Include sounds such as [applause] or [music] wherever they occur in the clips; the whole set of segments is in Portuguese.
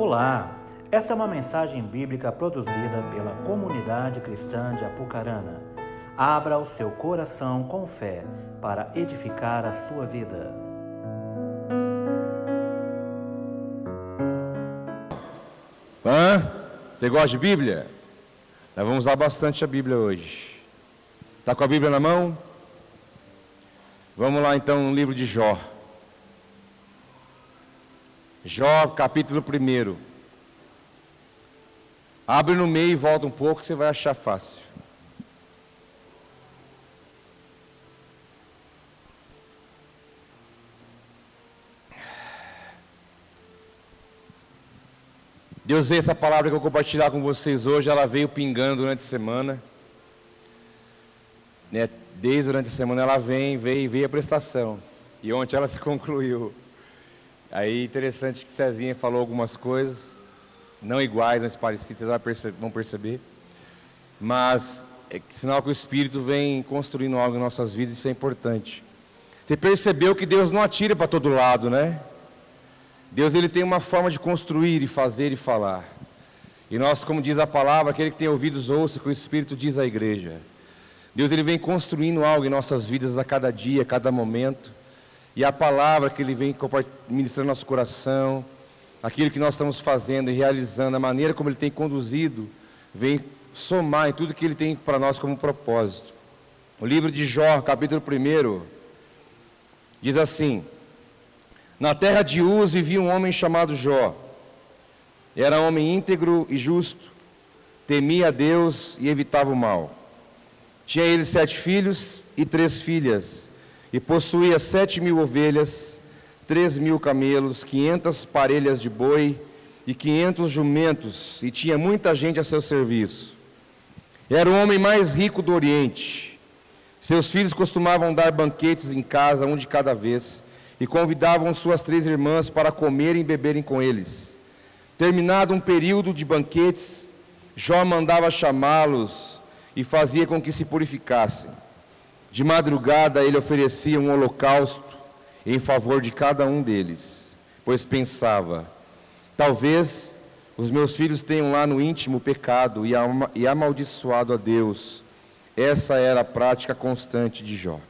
Olá, esta é uma mensagem bíblica produzida pela comunidade cristã de Apucarana. Abra o seu coração com fé para edificar a sua vida. Hã? Você gosta de Bíblia? Nós vamos usar bastante a Bíblia hoje. Está com a Bíblia na mão? Vamos lá então no livro de Jó. Jó, capítulo 1. Abre no meio e volta um pouco você vai achar fácil. Deus, essa palavra que eu compartilhar com vocês hoje, ela veio pingando durante a semana. Né? Desde durante a semana ela vem, veio, veio a prestação. E ontem ela se [laughs] concluiu. Aí interessante que Cezinha falou algumas coisas, não iguais, mas parecidas, vocês vão perceber. Mas é sinal que o Espírito vem construindo algo em nossas vidas, isso é importante. Você percebeu que Deus não atira para todo lado, né? Deus ele tem uma forma de construir e fazer e falar. E nós, como diz a palavra, aquele que tem ouvidos ouça, que o Espírito diz à igreja. Deus ele vem construindo algo em nossas vidas a cada dia, a cada momento. E a palavra que Ele vem ministrando no nosso coração, aquilo que nós estamos fazendo e realizando, a maneira como Ele tem conduzido, vem somar em tudo que Ele tem para nós como propósito. O livro de Jó, capítulo 1, diz assim: Na terra de Uz vivia um homem chamado Jó. Era homem íntegro e justo, temia a Deus e evitava o mal. Tinha ele sete filhos e três filhas e possuía sete mil ovelhas, três mil camelos, quinhentas parelhas de boi e quinhentos jumentos, e tinha muita gente a seu serviço. Era o homem mais rico do Oriente. Seus filhos costumavam dar banquetes em casa, um de cada vez, e convidavam suas três irmãs para comerem e beberem com eles. Terminado um período de banquetes, Jó mandava chamá-los e fazia com que se purificassem. De madrugada ele oferecia um holocausto em favor de cada um deles, pois pensava: talvez os meus filhos tenham lá no íntimo pecado e amaldiçoado a Deus. Essa era a prática constante de Jó.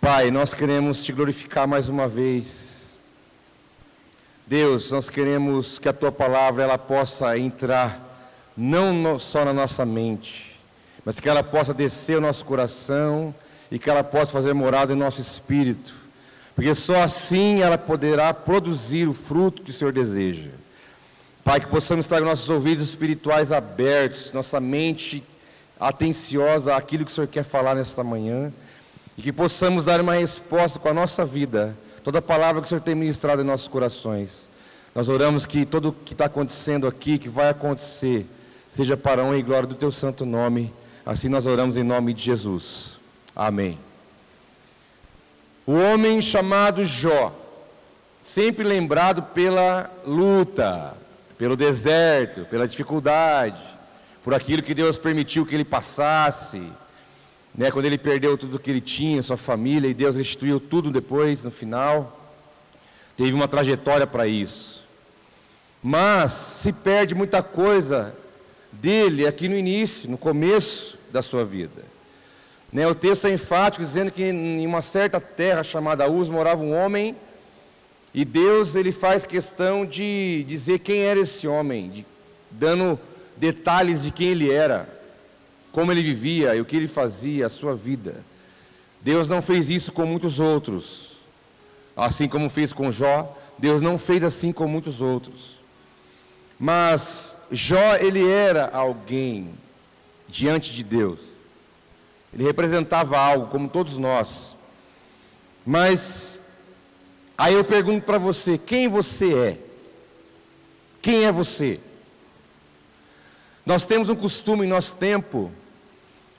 Pai, nós queremos te glorificar mais uma vez. Deus, nós queremos que a tua palavra ela possa entrar não só na nossa mente, mas que ela possa descer o nosso coração e que ela possa fazer morada em nosso espírito, porque só assim ela poderá produzir o fruto que o Senhor deseja. Pai, que possamos estar com nossos ouvidos espirituais abertos, nossa mente atenciosa àquilo que o Senhor quer falar nesta manhã, e que possamos dar uma resposta com a nossa vida, toda a palavra que o Senhor tem ministrado em nossos corações. Nós oramos que tudo o que está acontecendo aqui, que vai acontecer, seja para a honra e glória do Teu santo nome. Assim nós oramos em nome de Jesus. Amém. O homem chamado Jó, sempre lembrado pela luta, pelo deserto, pela dificuldade, por aquilo que Deus permitiu que ele passasse, né, quando ele perdeu tudo que ele tinha, sua família, e Deus restituiu tudo depois, no final. Teve uma trajetória para isso. Mas se perde muita coisa dele aqui no início, no começo, da sua vida. Né, o texto é enfático, dizendo que em uma certa terra chamada Uz morava um homem, e Deus ele faz questão de dizer quem era esse homem, de, dando detalhes de quem ele era, como ele vivia e o que ele fazia, a sua vida. Deus não fez isso com muitos outros, assim como fez com Jó, Deus não fez assim com muitos outros. Mas Jó, ele era alguém diante de Deus. Ele representava algo, como todos nós. Mas, aí eu pergunto para você: quem você é? Quem é você? Nós temos um costume em nosso tempo,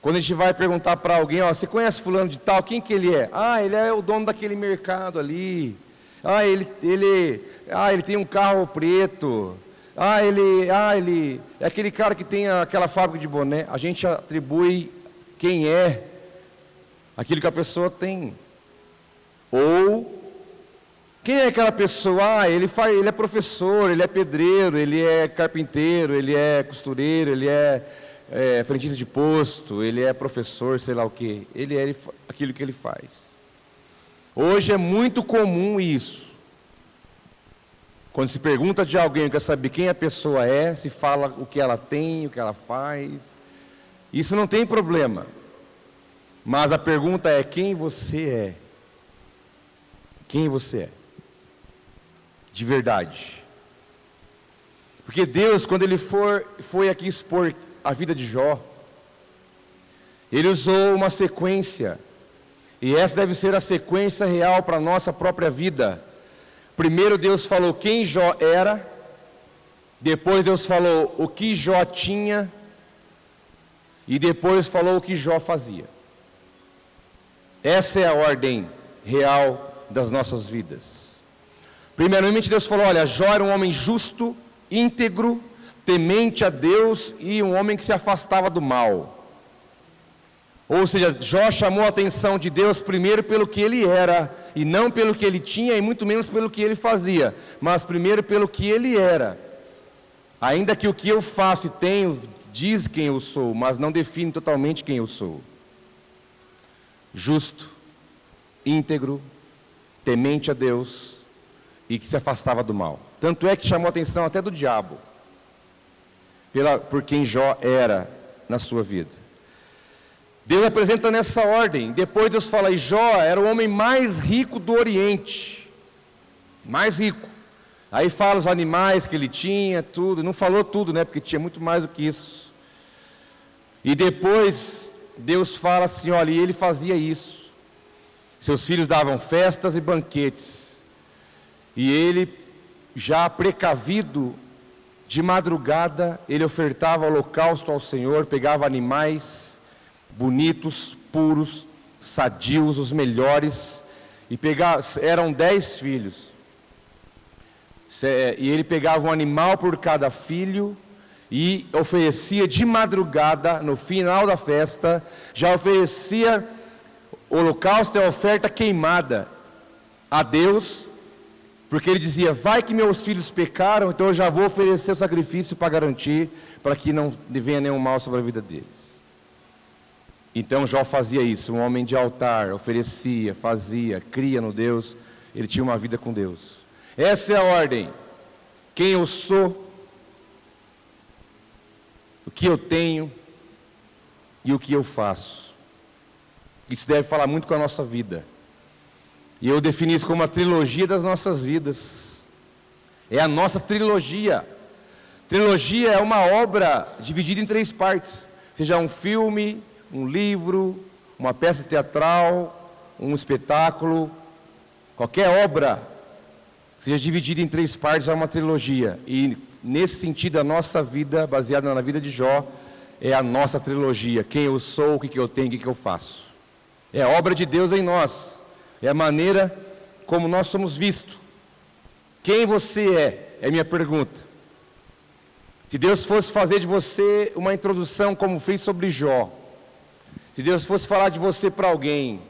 quando a gente vai perguntar para alguém: ó, você conhece Fulano de Tal? Quem que ele é? Ah, ele é o dono daquele mercado ali. Ah, ele, ele, ah, ele tem um carro preto. Ah, ele, ah, ele é aquele cara que tem aquela fábrica de boné. A gente atribui quem é aquilo que a pessoa tem. Ou Quem é aquela pessoa? Ah, ele, faz, ele é professor, ele é pedreiro, ele é carpinteiro, ele é costureiro, ele é, é frentista de posto, ele é professor, sei lá o quê. Ele é aquilo que ele faz. Hoje é muito comum isso. Quando se pergunta de alguém, quer saber quem a pessoa é, se fala o que ela tem, o que ela faz. Isso não tem problema. Mas a pergunta é: quem você é? Quem você é? De verdade. Porque Deus, quando Ele for, foi aqui expor a vida de Jó, Ele usou uma sequência, e essa deve ser a sequência real para a nossa própria vida. Primeiro Deus falou quem Jó era, depois Deus falou o que Jó tinha, e depois falou o que Jó fazia. Essa é a ordem real das nossas vidas. Primeiramente, Deus falou: olha, Jó era um homem justo, íntegro, temente a Deus e um homem que se afastava do mal. Ou seja, Jó chamou a atenção de Deus primeiro pelo que ele era, e não pelo que ele tinha, e muito menos pelo que ele fazia, mas primeiro pelo que ele era. Ainda que o que eu faço e tenho diz quem eu sou, mas não define totalmente quem eu sou justo, íntegro, temente a Deus e que se afastava do mal. Tanto é que chamou a atenção até do diabo, pela, por quem Jó era na sua vida. Deus apresenta nessa ordem. Depois Deus fala: e Jó era o homem mais rico do Oriente. Mais rico. Aí fala os animais que ele tinha, tudo. Não falou tudo, né? Porque tinha muito mais do que isso. E depois Deus fala assim: olha, e ele fazia isso. Seus filhos davam festas e banquetes. E ele, já precavido, de madrugada, ele ofertava holocausto ao Senhor, pegava animais bonitos, puros, sadios, os melhores, e pegava, eram dez filhos. E ele pegava um animal por cada filho, e oferecia de madrugada, no final da festa, já oferecia holocausto e oferta queimada a Deus, porque ele dizia: Vai que meus filhos pecaram, então eu já vou oferecer o sacrifício para garantir, para que não venha nenhum mal sobre a vida deles. Então Jó fazia isso, um homem de altar, oferecia, fazia, cria no Deus, ele tinha uma vida com Deus. Essa é a ordem. Quem eu sou o que eu tenho e o que eu faço. Isso deve falar muito com a nossa vida. E eu defini isso como a trilogia das nossas vidas. É a nossa trilogia. Trilogia é uma obra dividida em três partes: seja um filme, um livro, uma peça teatral, um espetáculo, qualquer obra seja dividida em três partes é uma trilogia. E nesse sentido, a nossa vida, baseada na vida de Jó, é a nossa trilogia. Quem eu sou, o que, eu tenho, o que, eu faço. É a obra de Deus em nós. É a maneira como nós somos vistos. Quem você é? É minha pergunta. Se Deus fosse fazer de você uma introdução como fez sobre Jó, se Deus fosse falar de você para alguém,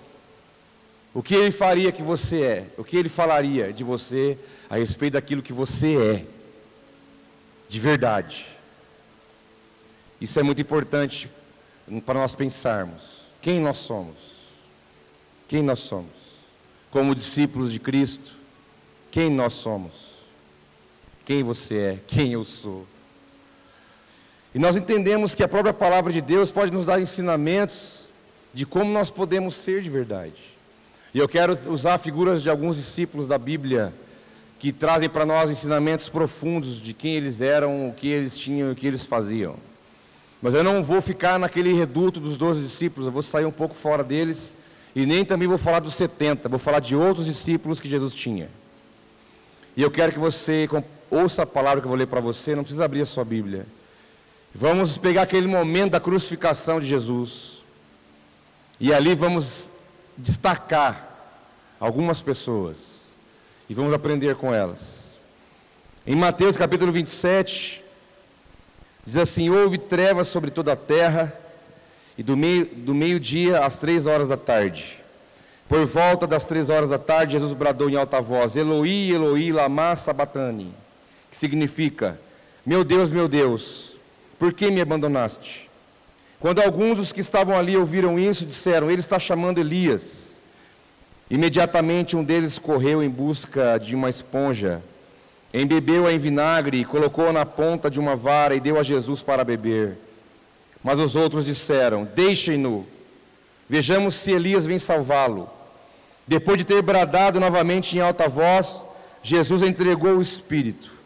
o que ele faria que você é? O que ele falaria de você a respeito daquilo que você é? de verdade. Isso é muito importante para nós pensarmos. Quem nós somos? Quem nós somos? Como discípulos de Cristo, quem nós somos? Quem você é? Quem eu sou? E nós entendemos que a própria palavra de Deus pode nos dar ensinamentos de como nós podemos ser de verdade. E eu quero usar figuras de alguns discípulos da Bíblia que trazem para nós ensinamentos profundos de quem eles eram, o que eles tinham e o que eles faziam. Mas eu não vou ficar naquele reduto dos doze discípulos, eu vou sair um pouco fora deles e nem também vou falar dos 70, vou falar de outros discípulos que Jesus tinha. E eu quero que você ouça a palavra que eu vou ler para você, não precisa abrir a sua Bíblia. Vamos pegar aquele momento da crucificação de Jesus. E ali vamos destacar algumas pessoas e vamos aprender com elas. Em Mateus capítulo 27, diz assim: Houve trevas sobre toda a terra, e do meio-dia meio às três horas da tarde, Por volta das três horas da tarde, Jesus bradou em alta voz: Eloi, Eloi, lama sabatani, que significa: Meu Deus, meu Deus, por que me abandonaste? Quando alguns dos que estavam ali ouviram isso, disseram: Ele está chamando Elias. Imediatamente um deles correu em busca de uma esponja, embebeu-a em vinagre, colocou-a na ponta de uma vara e deu a Jesus para beber. Mas os outros disseram: Deixem-no, vejamos se Elias vem salvá-lo. Depois de ter bradado novamente em alta voz, Jesus entregou o Espírito.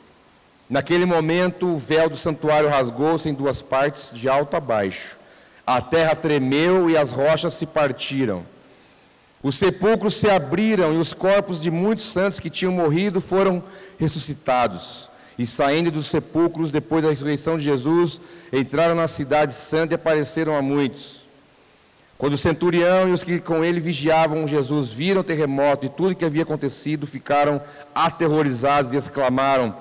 Naquele momento, o véu do santuário rasgou-se em duas partes, de alto a baixo. A terra tremeu e as rochas se partiram. Os sepulcros se abriram e os corpos de muitos santos que tinham morrido foram ressuscitados. E saindo dos sepulcros, depois da ressurreição de Jesus, entraram na cidade santa e apareceram a muitos. Quando o centurião e os que com ele vigiavam Jesus viram o terremoto e tudo que havia acontecido, ficaram aterrorizados e exclamaram: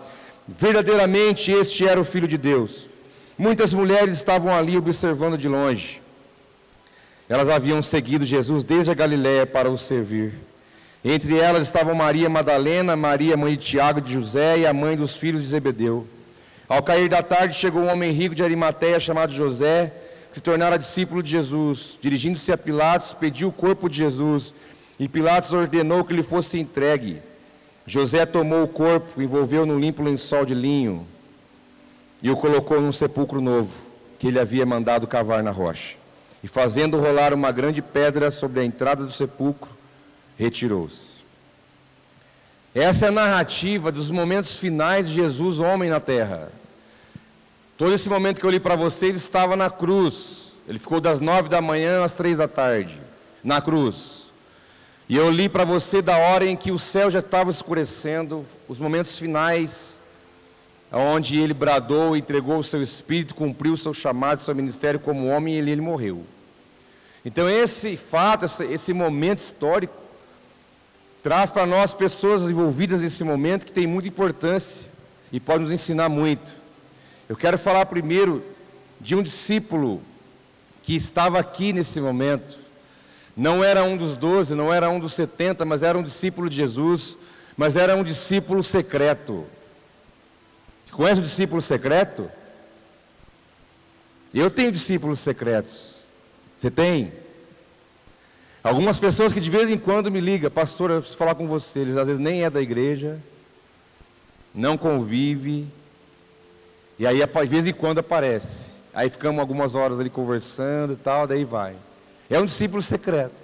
Verdadeiramente este era o Filho de Deus. Muitas mulheres estavam ali observando de longe. Elas haviam seguido Jesus desde a Galiléia para o servir. Entre elas estavam Maria Madalena, Maria, mãe de Tiago de José e a mãe dos filhos de Zebedeu. Ao cair da tarde, chegou um homem rico de Arimateia chamado José que se tornara discípulo de Jesus. Dirigindo-se a Pilatos, pediu o corpo de Jesus e Pilatos ordenou que lhe fosse entregue. José tomou o corpo, envolveu no limpo lençol de linho e o colocou num sepulcro novo que ele havia mandado cavar na rocha. E fazendo rolar uma grande pedra sobre a entrada do sepulcro, retirou-se. Essa é a narrativa dos momentos finais de Jesus, homem na terra. Todo esse momento que eu li para você, ele estava na cruz. Ele ficou das nove da manhã às três da tarde, na cruz. E eu li para você da hora em que o céu já estava escurecendo, os momentos finais, onde ele bradou, entregou o seu espírito, cumpriu o seu chamado, seu ministério como homem, e ele, ele morreu. Então esse fato, esse momento histórico, traz para nós pessoas envolvidas nesse momento que tem muita importância e pode nos ensinar muito. Eu quero falar primeiro de um discípulo que estava aqui nesse momento. Não era um dos doze, não era um dos setenta, mas era um discípulo de Jesus, mas era um discípulo secreto. Conhece o discípulo secreto? Eu tenho discípulos secretos. Você tem? Algumas pessoas que de vez em quando me ligam, pastor, eu preciso falar com você. Eles às vezes nem é da igreja, não convive, e aí, de vez em quando aparece. Aí ficamos algumas horas ali conversando e tal, daí vai. É um discípulo secreto.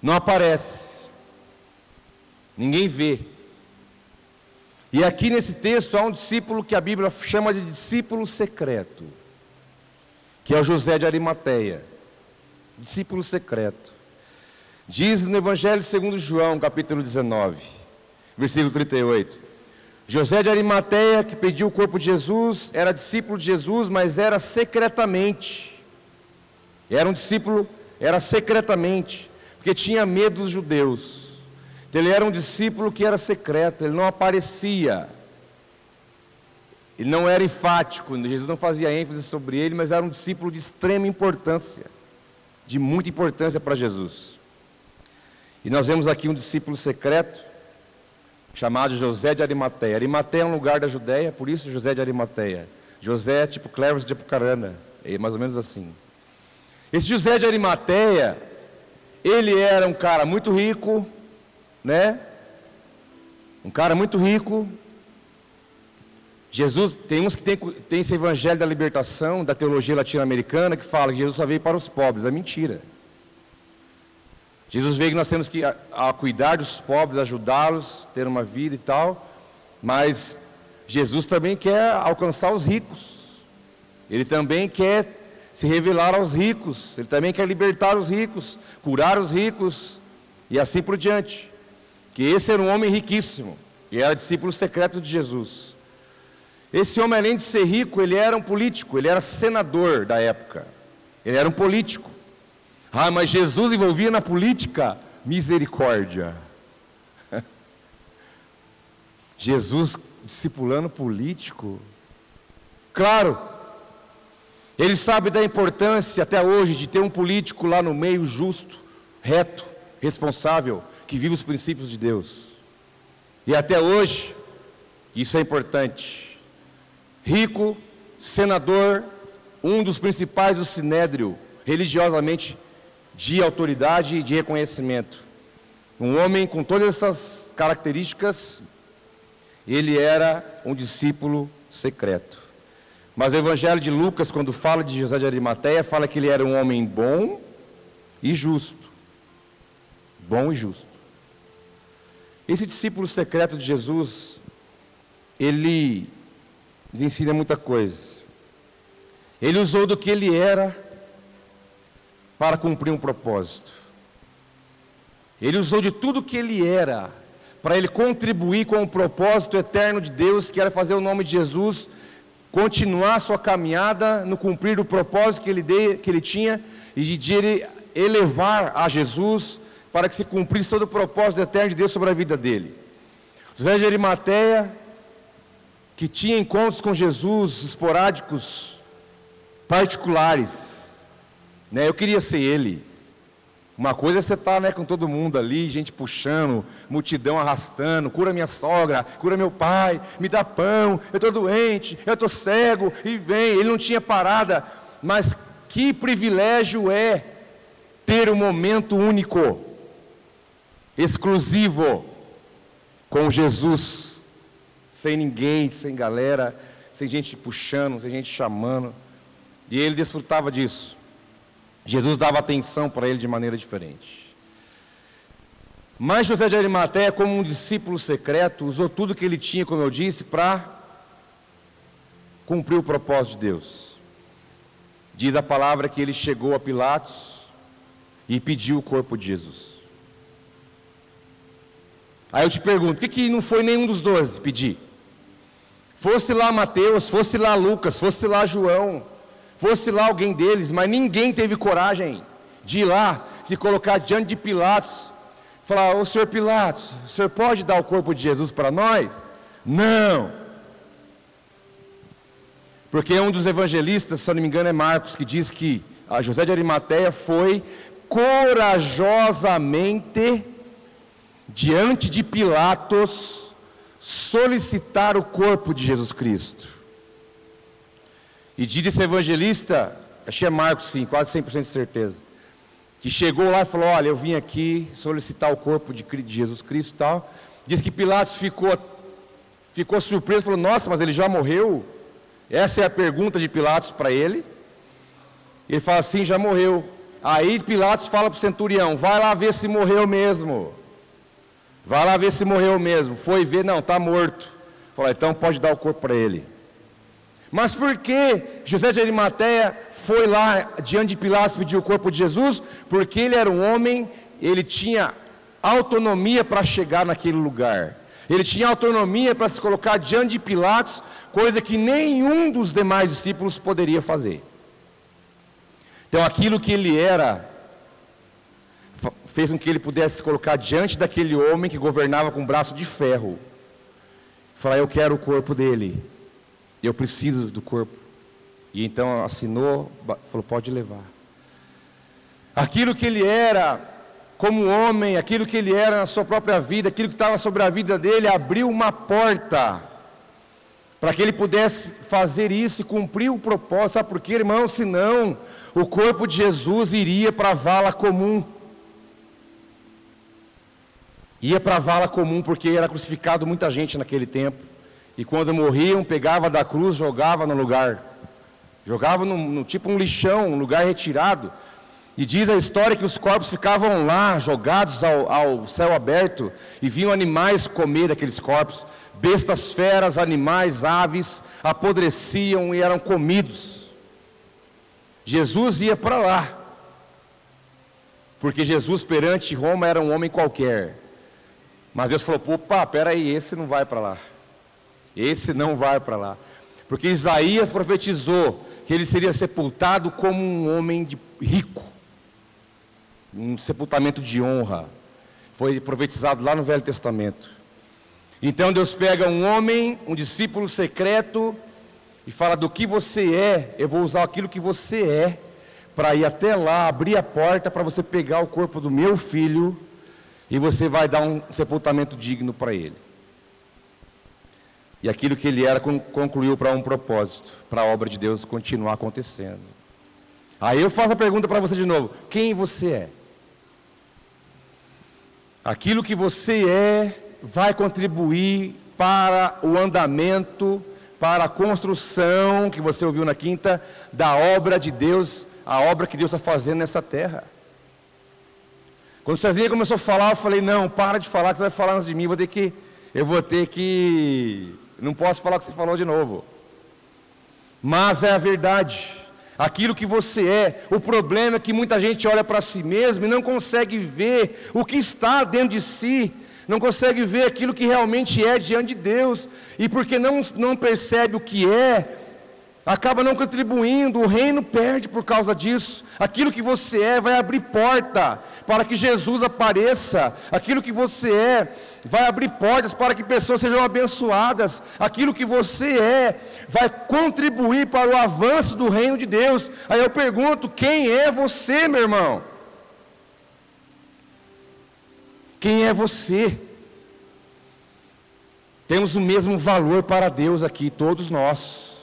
Não aparece. Ninguém vê. E aqui nesse texto há um discípulo que a Bíblia chama de discípulo secreto, que é o José de Arimateia. Discípulo secreto. Diz no Evangelho segundo João, capítulo 19, versículo 38. José de Arimateia, que pediu o corpo de Jesus, era discípulo de Jesus, mas era secretamente. Era um discípulo, era secretamente, porque tinha medo dos judeus. Então, ele era um discípulo que era secreto, ele não aparecia. Ele não era enfático, Jesus não fazia ênfase sobre ele, mas era um discípulo de extrema importância, de muita importância para Jesus. E nós vemos aqui um discípulo secreto, chamado José de Arimateia. Arimateia é um lugar da Judéia, por isso José de Arimateia. José é tipo Clévis de Apucarana, é mais ou menos assim. Esse José de Arimateia, ele era um cara muito rico, né? Um cara muito rico. Jesus, tem uns que tem, tem esse evangelho da libertação, da teologia latino-americana, que fala que Jesus só veio para os pobres. É mentira. Jesus veio que nós temos que a, a cuidar dos pobres, ajudá-los, ter uma vida e tal, mas Jesus também quer alcançar os ricos. Ele também quer se revelar aos ricos, ele também quer libertar os ricos, curar os ricos e assim por diante. Que esse era um homem riquíssimo e era discípulo secreto de Jesus. Esse homem, além de ser rico, ele era um político, ele era senador da época. Ele era um político. Ah, mas Jesus envolvia na política? Misericórdia. [laughs] Jesus discipulando político? Claro, ele sabe da importância até hoje de ter um político lá no meio justo, reto, responsável, que vive os princípios de Deus. E até hoje, isso é importante. Rico, senador, um dos principais do sinédrio, religiosamente de autoridade e de reconhecimento. Um homem com todas essas características, ele era um discípulo secreto. Mas o Evangelho de Lucas, quando fala de José de Arimateia, fala que ele era um homem bom e justo. Bom e justo. Esse discípulo secreto de Jesus, ele ensina muita coisa. Ele usou do que ele era para cumprir um propósito. Ele usou de tudo que ele era para ele contribuir com o propósito eterno de Deus, que era fazer o nome de Jesus continuar sua caminhada no cumprir o propósito que ele, de, que ele tinha e de ele elevar a Jesus para que se cumprisse todo o propósito eterno de Deus sobre a vida dele. José de Arimateia, que tinha encontros com Jesus esporádicos, particulares, né? eu queria ser ele. Uma coisa é você estar tá, né, com todo mundo ali, gente puxando, multidão arrastando, cura minha sogra, cura meu pai, me dá pão, eu estou doente, eu estou cego, e vem. Ele não tinha parada, mas que privilégio é ter um momento único, exclusivo, com Jesus, sem ninguém, sem galera, sem gente puxando, sem gente chamando. E ele desfrutava disso. Jesus dava atenção para ele de maneira diferente. Mas José de Arimateia, como um discípulo secreto, usou tudo que ele tinha, como eu disse, para cumprir o propósito de Deus. Diz a palavra que ele chegou a Pilatos e pediu o corpo de Jesus. Aí eu te pergunto, por que, que não foi nenhum dos doze pedir? Fosse lá Mateus, fosse lá Lucas, fosse lá João, fosse lá alguém deles, mas ninguém teve coragem de ir lá, se colocar diante de Pilatos, falar: Ô senhor Pilatos, o senhor pode dar o corpo de Jesus para nós? Não. Porque um dos evangelistas, se não me engano, é Marcos, que diz que a José de Arimateia foi corajosamente diante de Pilatos solicitar o corpo de Jesus Cristo. E diz evangelista, achei é Marcos sim, quase 100% de certeza, que chegou lá e falou: Olha, eu vim aqui solicitar o corpo de Jesus Cristo e tal. Diz que Pilatos ficou, ficou surpreso, falou: Nossa, mas ele já morreu? Essa é a pergunta de Pilatos para ele. Ele fala assim: Já morreu. Aí Pilatos fala para o centurião: Vai lá ver se morreu mesmo. Vai lá ver se morreu mesmo. Foi ver, não, está morto. Falou: Então pode dar o corpo para ele. Mas por que José de Arimateia foi lá diante de Pilatos pedir o corpo de Jesus? Porque ele era um homem, ele tinha autonomia para chegar naquele lugar. Ele tinha autonomia para se colocar diante de Pilatos, coisa que nenhum dos demais discípulos poderia fazer. Então aquilo que ele era fez com que ele pudesse se colocar diante daquele homem que governava com um braço de ferro. Falar, eu quero o corpo dele. Eu preciso do corpo. E então assinou, falou: pode levar. Aquilo que ele era como homem, aquilo que ele era na sua própria vida, aquilo que estava sobre a vida dele, abriu uma porta para que ele pudesse fazer isso e cumprir o propósito. Sabe por quê, irmão? Senão o corpo de Jesus iria para a vala comum. Ia para a vala comum porque era crucificado muita gente naquele tempo. E quando morriam, pegava da cruz, jogava no lugar. Jogava no, no tipo um lixão, um lugar retirado. E diz a história que os corpos ficavam lá, jogados ao, ao céu aberto, e vinham animais comer daqueles corpos. Bestas, feras, animais, aves, apodreciam e eram comidos. Jesus ia para lá, porque Jesus perante Roma era um homem qualquer. Mas Deus falou: opa, peraí, esse não vai para lá. Esse não vai para lá. Porque Isaías profetizou que ele seria sepultado como um homem rico. Um sepultamento de honra. Foi profetizado lá no Velho Testamento. Então Deus pega um homem, um discípulo secreto, e fala: do que você é, eu vou usar aquilo que você é, para ir até lá, abrir a porta para você pegar o corpo do meu filho E você vai dar um sepultamento digno para ele. E aquilo que ele era concluiu para um propósito, para a obra de Deus continuar acontecendo. Aí eu faço a pergunta para você de novo: quem você é? Aquilo que você é vai contribuir para o andamento, para a construção que você ouviu na quinta, da obra de Deus, a obra que Deus está fazendo nessa terra. Quando Cezinha começou a falar, eu falei, não, para de falar, que você vai falar antes de mim, vou ter que, eu vou ter que, não posso falar o que você falou de novo. Mas é a verdade, aquilo que você é, o problema é que muita gente olha para si mesmo e não consegue ver o que está dentro de si, não consegue ver aquilo que realmente é diante de Deus, e porque não, não percebe o que é, acaba não contribuindo, o reino perde por causa disso. Aquilo que você é vai abrir porta para que Jesus apareça. Aquilo que você é vai abrir portas para que pessoas sejam abençoadas. Aquilo que você é vai contribuir para o avanço do reino de Deus. Aí eu pergunto: quem é você, meu irmão? Quem é você? Temos o mesmo valor para Deus aqui, todos nós.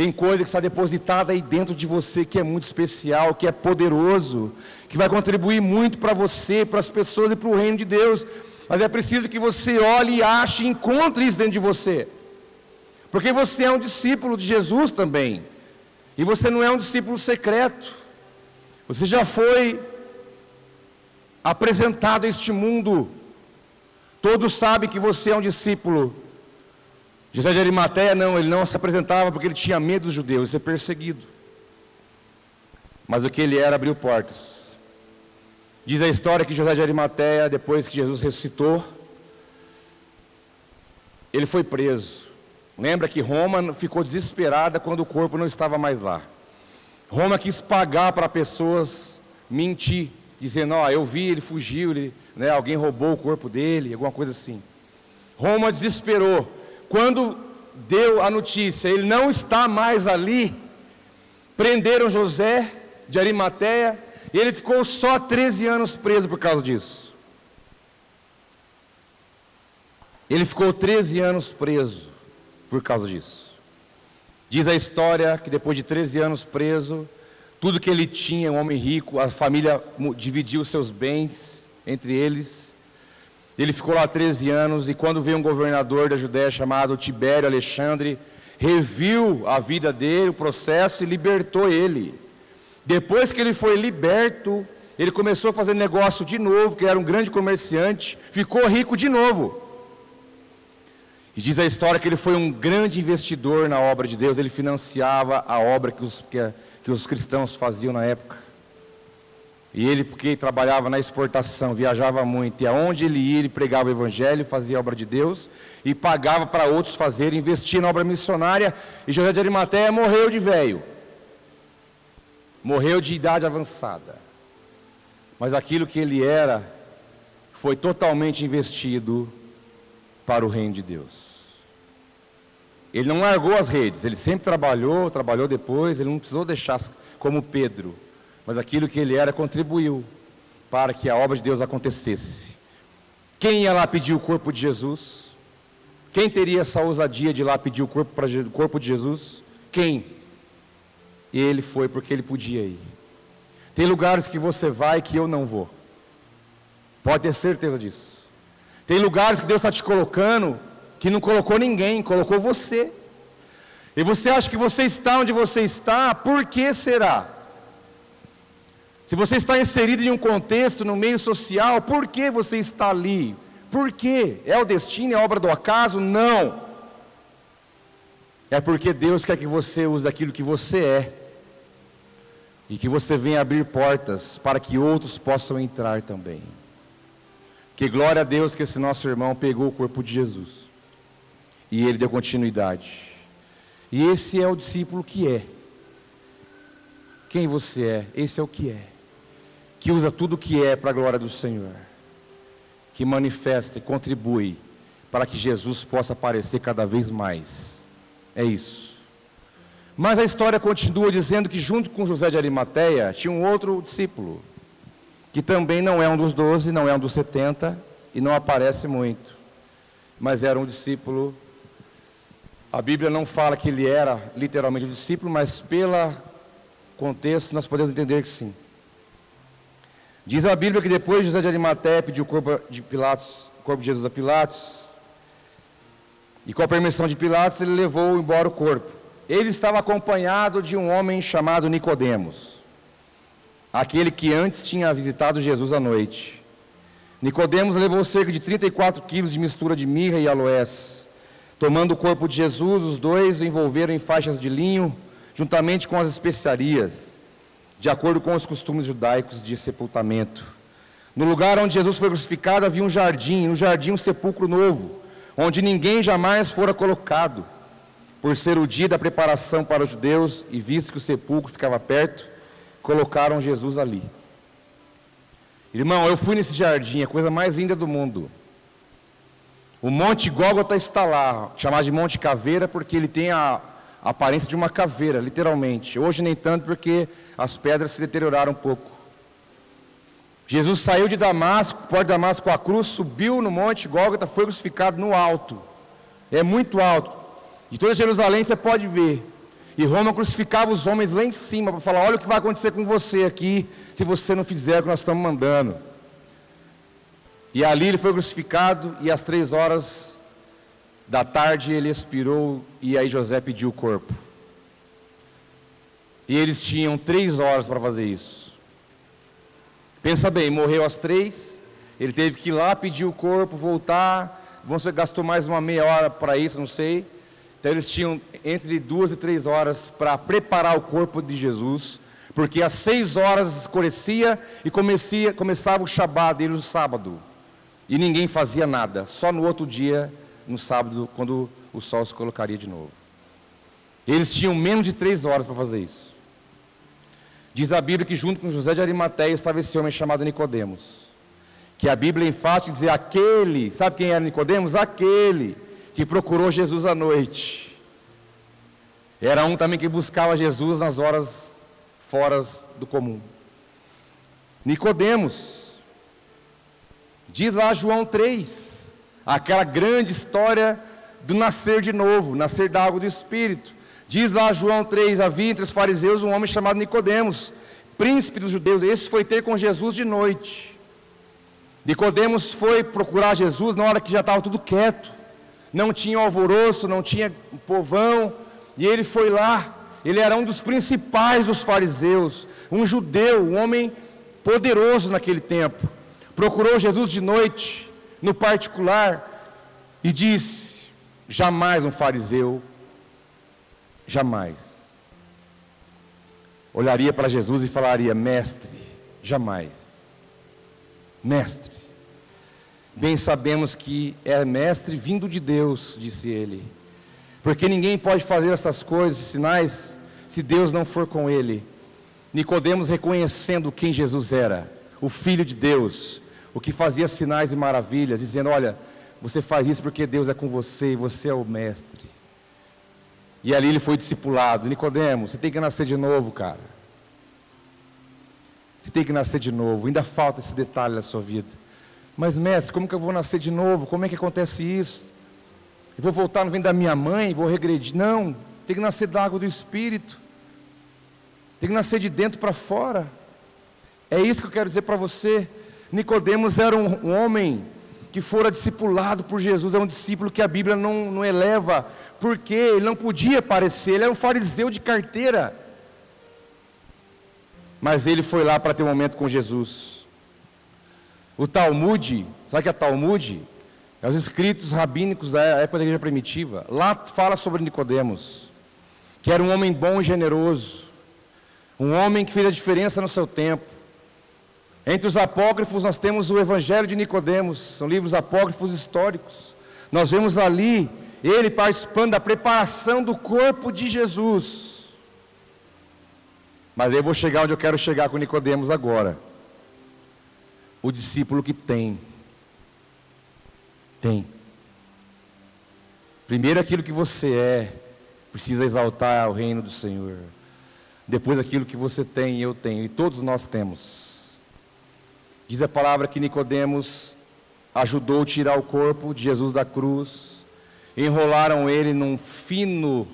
Tem coisa que está depositada aí dentro de você que é muito especial, que é poderoso, que vai contribuir muito para você, para as pessoas e para o reino de Deus. Mas é preciso que você olhe, ache e encontre isso dentro de você. Porque você é um discípulo de Jesus também. E você não é um discípulo secreto. Você já foi apresentado a este mundo. Todos sabem que você é um discípulo José de Arimateia não, ele não se apresentava porque ele tinha medo dos judeus, de ser perseguido. Mas o que ele era abriu portas. Diz a história que José de Arimateia, depois que Jesus ressuscitou, ele foi preso. Lembra que Roma ficou desesperada quando o corpo não estava mais lá. Roma quis pagar para pessoas mentir, dizendo: Ó, oh, eu vi, ele fugiu, ele, né, alguém roubou o corpo dele, alguma coisa assim. Roma desesperou quando deu a notícia, ele não está mais ali, prenderam José de Arimateia, e ele ficou só 13 anos preso por causa disso. Ele ficou 13 anos preso por causa disso. Diz a história que depois de 13 anos preso, tudo que ele tinha, um homem rico, a família dividiu seus bens entre eles. Ele ficou lá 13 anos e quando veio um governador da Judéia chamado Tibério Alexandre, reviu a vida dele, o processo e libertou ele. Depois que ele foi liberto, ele começou a fazer negócio de novo, que era um grande comerciante, ficou rico de novo. E diz a história que ele foi um grande investidor na obra de Deus, ele financiava a obra que os, que, que os cristãos faziam na época. E ele, porque trabalhava na exportação, viajava muito, e aonde ele ia, ele pregava o evangelho, fazia a obra de Deus, e pagava para outros fazerem, investia na obra missionária, e José de Arimateia morreu de velho. Morreu de idade avançada. Mas aquilo que ele era, foi totalmente investido para o reino de Deus. Ele não largou as redes, ele sempre trabalhou, trabalhou depois, ele não precisou deixar como Pedro mas aquilo que ele era contribuiu para que a obra de Deus acontecesse. Quem ia lá pedir o corpo de Jesus? Quem teria essa ousadia de ir lá pedir o corpo, o corpo de Jesus? Quem? Ele foi porque ele podia ir. Tem lugares que você vai que eu não vou. Pode ter certeza disso. Tem lugares que Deus está te colocando que não colocou ninguém, colocou você. E você acha que você está onde você está, por que será? Se você está inserido em um contexto, no meio social, por que você está ali? Por quê? É o destino, é obra do acaso? Não. É porque Deus quer que você use aquilo que você é. E que você venha abrir portas para que outros possam entrar também. Que glória a Deus que esse nosso irmão pegou o corpo de Jesus. E ele deu continuidade. E esse é o discípulo que é. Quem você é, esse é o que é que usa tudo o que é para a glória do Senhor, que manifesta e contribui para que Jesus possa aparecer cada vez mais. É isso. Mas a história continua dizendo que junto com José de Arimateia tinha um outro discípulo, que também não é um dos doze, não é um dos setenta e não aparece muito, mas era um discípulo. A Bíblia não fala que ele era literalmente um discípulo, mas pelo contexto nós podemos entender que sim. Diz a Bíblia que depois José de Arimateia pediu o corpo de Pilatos, o corpo de Jesus a Pilatos, e com a permissão de Pilatos ele levou embora o corpo. Ele estava acompanhado de um homem chamado Nicodemos, aquele que antes tinha visitado Jesus à noite. Nicodemos levou cerca de 34 quilos de mistura de mirra e aloés. Tomando o corpo de Jesus, os dois o envolveram em faixas de linho, juntamente com as especiarias de acordo com os costumes judaicos de sepultamento. No lugar onde Jesus foi crucificado havia um jardim, no jardim um sepulcro novo, onde ninguém jamais fora colocado. Por ser o dia da preparação para os judeus e visto que o sepulcro ficava perto, colocaram Jesus ali. Irmão, eu fui nesse jardim, a coisa mais linda do mundo. O Monte Gólgota está lá, chamado de Monte Caveira, porque ele tem a aparência de uma caveira, literalmente. Hoje nem tanto, porque as pedras se deterioraram um pouco. Jesus saiu de Damasco, porto de Damasco com a cruz, subiu no monte Gólgota, foi crucificado no alto. É muito alto. De toda Jerusalém você pode ver. E Roma crucificava os homens lá em cima para falar: olha o que vai acontecer com você aqui, se você não fizer o que nós estamos mandando. E ali ele foi crucificado, e às três horas da tarde ele expirou, e aí José pediu o corpo. E eles tinham três horas para fazer isso. Pensa bem, morreu às três, ele teve que ir lá pedir o corpo, voltar. Você gastou mais uma meia hora para isso, não sei. Então eles tinham entre duas e três horas para preparar o corpo de Jesus, porque às seis horas escurecia e comecia, começava o Shabat deles o sábado. E ninguém fazia nada, só no outro dia, no sábado, quando o sol se colocaria de novo. Eles tinham menos de três horas para fazer isso. Diz a Bíblia que junto com José de Arimateia estava esse homem chamado Nicodemos. Que a Bíblia enfática dizer aquele, sabe quem era Nicodemos? Aquele que procurou Jesus à noite. Era um também que buscava Jesus nas horas fora do comum. Nicodemos. Diz lá João 3, aquela grande história do nascer de novo, nascer da água do Espírito. Diz lá João 3, havia entre os fariseus um homem chamado Nicodemos, príncipe dos judeus. Esse foi ter com Jesus de noite. Nicodemos foi procurar Jesus na hora que já estava tudo quieto. Não tinha alvoroço, não tinha povão, e ele foi lá. Ele era um dos principais dos fariseus, um judeu, um homem poderoso naquele tempo. Procurou Jesus de noite, no particular, e disse: Jamais um fariseu Jamais. Olharia para Jesus e falaria: Mestre, jamais. Mestre. Bem sabemos que é mestre vindo de Deus, disse ele. Porque ninguém pode fazer essas coisas, sinais, se Deus não for com ele. Nicodemos reconhecendo quem Jesus era, o filho de Deus, o que fazia sinais e maravilhas, dizendo: "Olha, você faz isso porque Deus é com você e você é o mestre". E ali ele foi discipulado. Nicodemos, você tem que nascer de novo, cara. Você tem que nascer de novo. Ainda falta esse detalhe na sua vida. Mas, mestre, como que eu vou nascer de novo? Como é que acontece isso? Eu vou voltar no vem da minha mãe, vou regredir. Não, tem que nascer da água do Espírito. Tem que nascer de dentro para fora. É isso que eu quero dizer para você. Nicodemos era um, um homem que fora discipulado por Jesus, era um discípulo que a Bíblia não, não eleva, porque ele não podia parecer, ele era um fariseu de carteira. Mas ele foi lá para ter um momento com Jesus. O Talmud, sabe o que é Talmud? É os escritos rabínicos da época da igreja primitiva. Lá fala sobre Nicodemos, que era um homem bom e generoso, um homem que fez a diferença no seu tempo. Entre os apócrifos nós temos o Evangelho de Nicodemos, são livros apócrifos históricos. Nós vemos ali ele participando da preparação do corpo de Jesus. Mas eu vou chegar onde eu quero chegar com Nicodemos agora. O discípulo que tem. Tem. Primeiro aquilo que você é, precisa exaltar o reino do Senhor. Depois aquilo que você tem eu tenho, e todos nós temos. Diz a palavra que Nicodemos ajudou a tirar o corpo de Jesus da cruz. Enrolaram ele num fino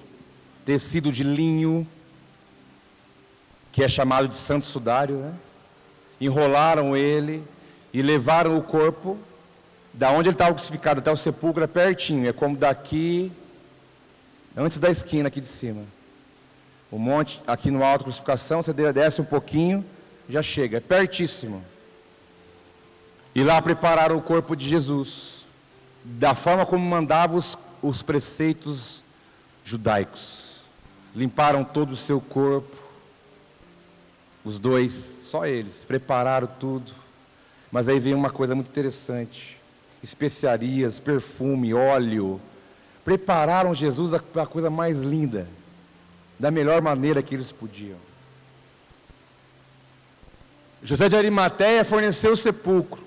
tecido de linho, que é chamado de santo sudário, né? Enrolaram ele e levaram o corpo da onde ele estava crucificado até o sepulcro é pertinho, é como daqui antes da esquina aqui de cima. O monte aqui no alto crucificação, você desce um pouquinho, já chega, é pertíssimo. E lá prepararam o corpo de Jesus, da forma como mandavam os, os preceitos judaicos. Limparam todo o seu corpo, os dois, só eles, prepararam tudo. Mas aí vem uma coisa muito interessante: especiarias, perfume, óleo. Prepararam Jesus da coisa mais linda, da melhor maneira que eles podiam. José de Arimateia forneceu o sepulcro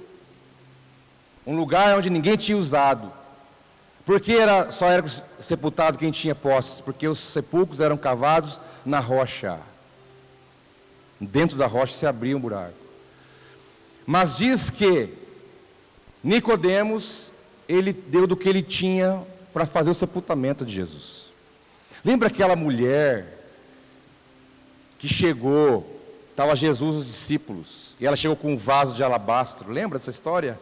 um lugar onde ninguém tinha usado. Porque era, só era sepultado quem tinha posses? Porque os sepulcros eram cavados na rocha. Dentro da rocha se abria um buraco. Mas diz que Nicodemos, ele deu do que ele tinha para fazer o sepultamento de Jesus. Lembra aquela mulher que chegou, estava Jesus os discípulos, e ela chegou com um vaso de alabastro. Lembra dessa história?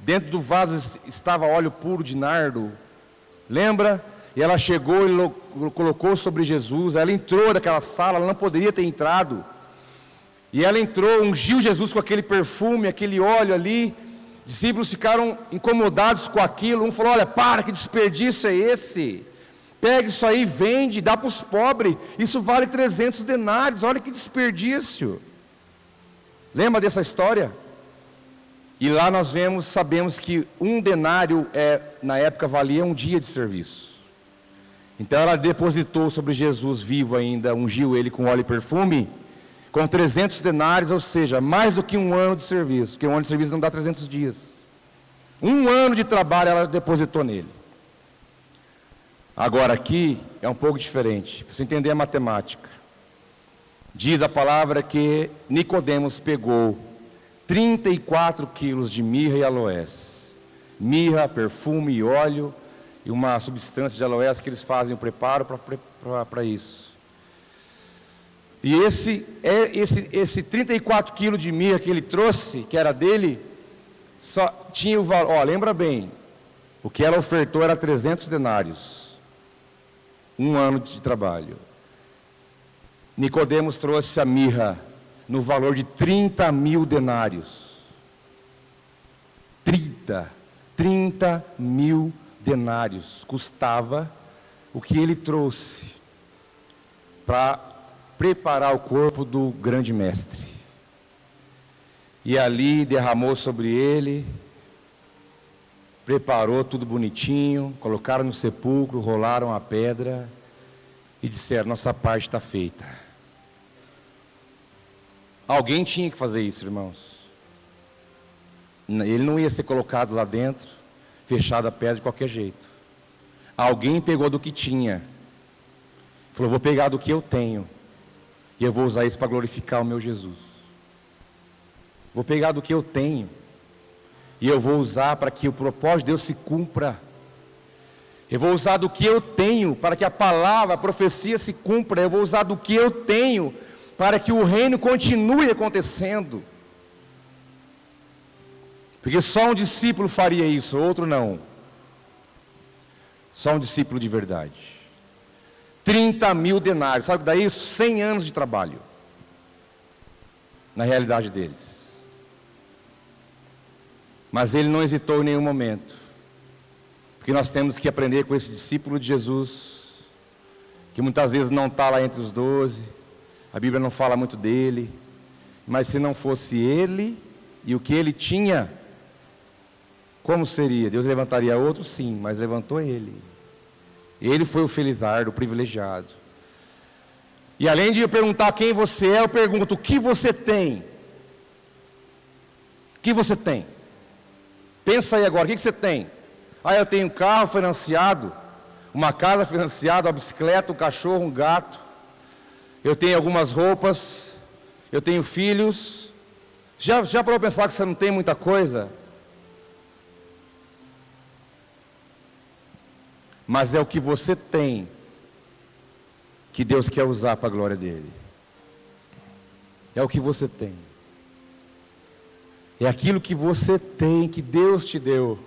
Dentro do vaso estava óleo puro de nardo. Lembra? E ela chegou e colocou sobre Jesus. Ela entrou naquela sala, ela não poderia ter entrado. E ela entrou, ungiu Jesus com aquele perfume, aquele óleo ali. Discípulos ficaram incomodados com aquilo. Um falou: Olha, para, que desperdício é esse? Pega isso aí, vende, dá para os pobres. Isso vale 300 denários. Olha que desperdício. Lembra dessa história? E lá nós vemos, sabemos que um denário é, na época valia um dia de serviço. Então ela depositou sobre Jesus vivo ainda, ungiu ele com óleo e perfume, com 300 denários, ou seja, mais do que um ano de serviço, porque um ano de serviço não dá 300 dias. Um ano de trabalho ela depositou nele. Agora aqui é um pouco diferente, para você entender a matemática. Diz a palavra que Nicodemos pegou 34 quilos de mirra e aloés. Mirra, perfume e óleo e uma substância de aloés que eles fazem o preparo para isso. E esse, é, esse, esse 34 quilos de mirra que ele trouxe, que era dele, só tinha o valor. Ó, lembra bem, o que ela ofertou era 300 denários. Um ano de trabalho. Nicodemos trouxe a mirra no valor de 30 mil denários. 30, 30 mil denários custava o que ele trouxe para preparar o corpo do grande mestre. E ali derramou sobre ele, preparou tudo bonitinho, colocaram no sepulcro, rolaram a pedra e disseram: Nossa parte está feita. Alguém tinha que fazer isso, irmãos. Ele não ia ser colocado lá dentro, fechado a pedra de qualquer jeito. Alguém pegou do que tinha. Falou: vou pegar do que eu tenho. E eu vou usar isso para glorificar o meu Jesus. Vou pegar do que eu tenho. E eu vou usar para que o propósito de Deus se cumpra. Eu vou usar do que eu tenho para que a palavra, a profecia se cumpra. Eu vou usar do que eu tenho para que o reino continue acontecendo. Porque só um discípulo faria isso, outro não. Só um discípulo de verdade. 30 mil denários, sabe daí? 100 anos de trabalho. Na realidade deles. Mas ele não hesitou em nenhum momento. Porque nós temos que aprender com esse discípulo de Jesus, que muitas vezes não está lá entre os doze a Bíblia não fala muito dele, mas se não fosse ele e o que ele tinha, como seria? Deus levantaria outro? Sim, mas levantou ele. Ele foi o felizardo, o privilegiado. E além de eu perguntar quem você é, eu pergunto: o que você tem? O que você tem? Pensa aí agora, o que você tem? Ah, eu tenho um carro financiado, uma casa financiada, uma bicicleta, um cachorro, um gato eu tenho algumas roupas, eu tenho filhos, Já, já parou pensar que você não tem muita coisa? Mas é o que você tem que Deus quer usar para a glória dele. É o que você tem. É aquilo que você tem, que Deus te deu,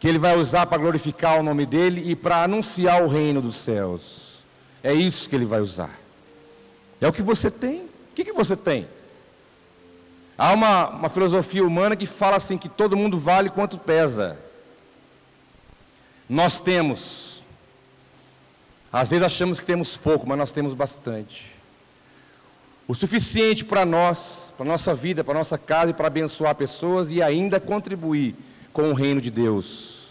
que Ele vai usar para glorificar o nome dEle e para anunciar o reino dos céus. É isso que Ele vai usar. É o que você tem. O que, que você tem? Há uma, uma filosofia humana que fala assim: que todo mundo vale quanto pesa. Nós temos. Às vezes achamos que temos pouco, mas nós temos bastante. O suficiente para nós, para nossa vida, para nossa casa e para abençoar pessoas e ainda contribuir com o reino de Deus.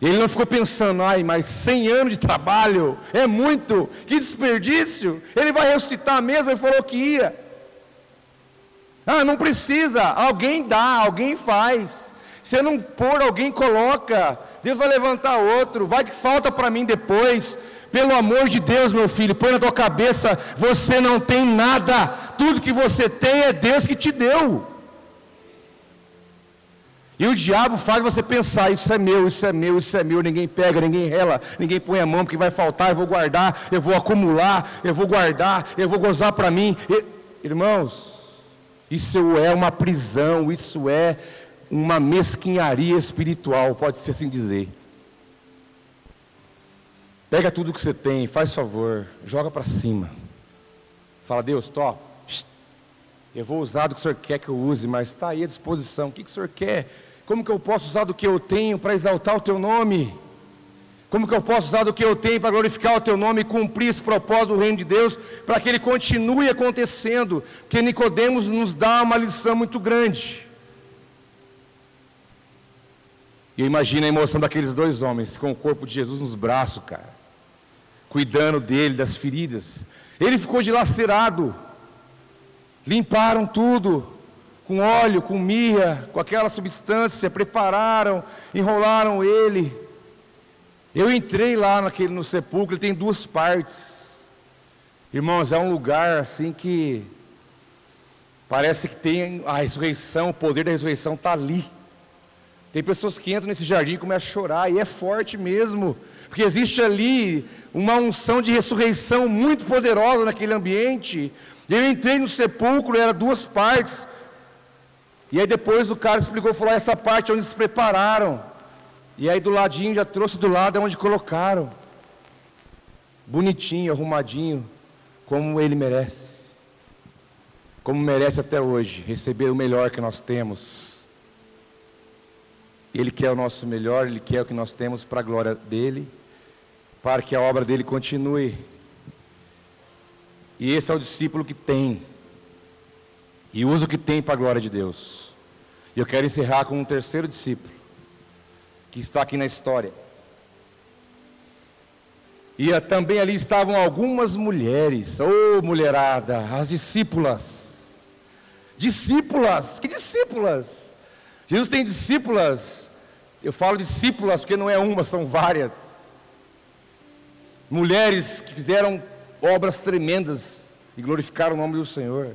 Ele não ficou pensando, ai, mas 100 anos de trabalho é muito, que desperdício. Ele vai ressuscitar mesmo, ele falou que ia. Ah, não precisa, alguém dá, alguém faz. Se não pôr, alguém coloca. Deus vai levantar outro, vai que falta para mim depois. Pelo amor de Deus, meu filho, põe na tua cabeça, você não tem nada. Tudo que você tem é Deus que te deu. E o diabo faz você pensar: isso é meu, isso é meu, isso é meu. Ninguém pega, ninguém rela, ninguém põe a mão porque vai faltar. Eu vou guardar, eu vou acumular, eu vou guardar, eu vou gozar para mim. E, irmãos, isso é uma prisão, isso é uma mesquinharia espiritual, pode-se assim dizer. Pega tudo que você tem, faz favor, joga para cima. Fala, Deus, tô, eu vou usar do que o Senhor quer que eu use, mas está aí à disposição. O que, que o Senhor quer? Como que eu posso usar do que eu tenho para exaltar o Teu nome? Como que eu posso usar do que eu tenho para glorificar o Teu nome e cumprir esse propósito do reino de Deus, para que ele continue acontecendo? Porque Nicodemos nos dá uma lição muito grande. E eu imagino a emoção daqueles dois homens com o corpo de Jesus nos braços, cara cuidando dele, das feridas. Ele ficou dilacerado. Limparam tudo com óleo, com mirra, com aquela substância, prepararam, enrolaram ele. Eu entrei lá naquele no sepulcro, ele tem duas partes. Irmãos, é um lugar assim que parece que tem a ressurreição, o poder da ressurreição está ali. Tem pessoas que entram nesse jardim e começam a chorar, e é forte mesmo, porque existe ali uma unção de ressurreição muito poderosa naquele ambiente. Eu entrei no sepulcro, era duas partes. E aí depois o cara explicou, falou, essa parte é onde se prepararam. E aí do ladinho, já trouxe do lado, é onde colocaram. Bonitinho, arrumadinho, como ele merece. Como merece até hoje, receber o melhor que nós temos. Ele quer o nosso melhor, Ele quer o que nós temos para a glória dEle, para que a obra dEle continue. E esse é o discípulo que tem, e usa o que tem para a glória de Deus. E eu quero encerrar com um terceiro discípulo, que está aqui na história. E também ali estavam algumas mulheres, ô oh, mulherada, as discípulas. Discípulas, que discípulas? Jesus tem discípulas, eu falo discípulas porque não é uma, são várias. Mulheres que fizeram obras tremendas e glorificaram o nome do Senhor.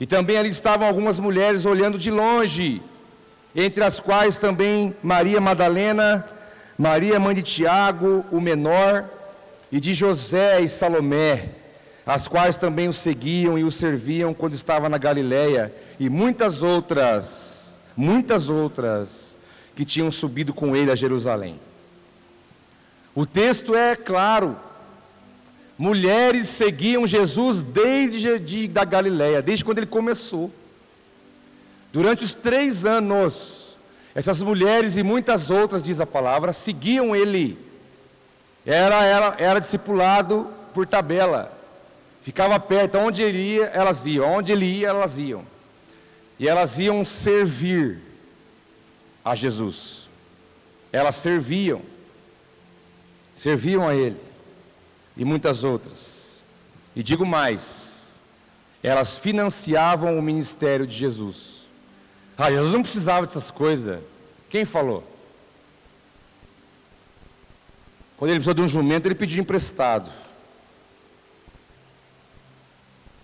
E também ali estavam algumas mulheres olhando de longe, entre as quais também Maria Madalena, Maria mãe de Tiago, o menor, e de José e Salomé, as quais também o seguiam e o serviam quando estava na Galiléia, e muitas outras muitas outras que tinham subido com ele a Jerusalém. O texto é claro. Mulheres seguiam Jesus desde de, da Galiléia, desde quando ele começou. Durante os três anos, essas mulheres e muitas outras, diz a palavra, seguiam ele. Era, era, era discipulado por tabela. Ficava perto, onde ele ia, elas iam. Onde ele ia, elas iam. E elas iam servir a Jesus. Elas serviam. Serviam a Ele. E muitas outras. E digo mais: elas financiavam o ministério de Jesus. Ah, Jesus não precisava dessas coisas. Quem falou? Quando ele precisou de um jumento, ele pediu emprestado.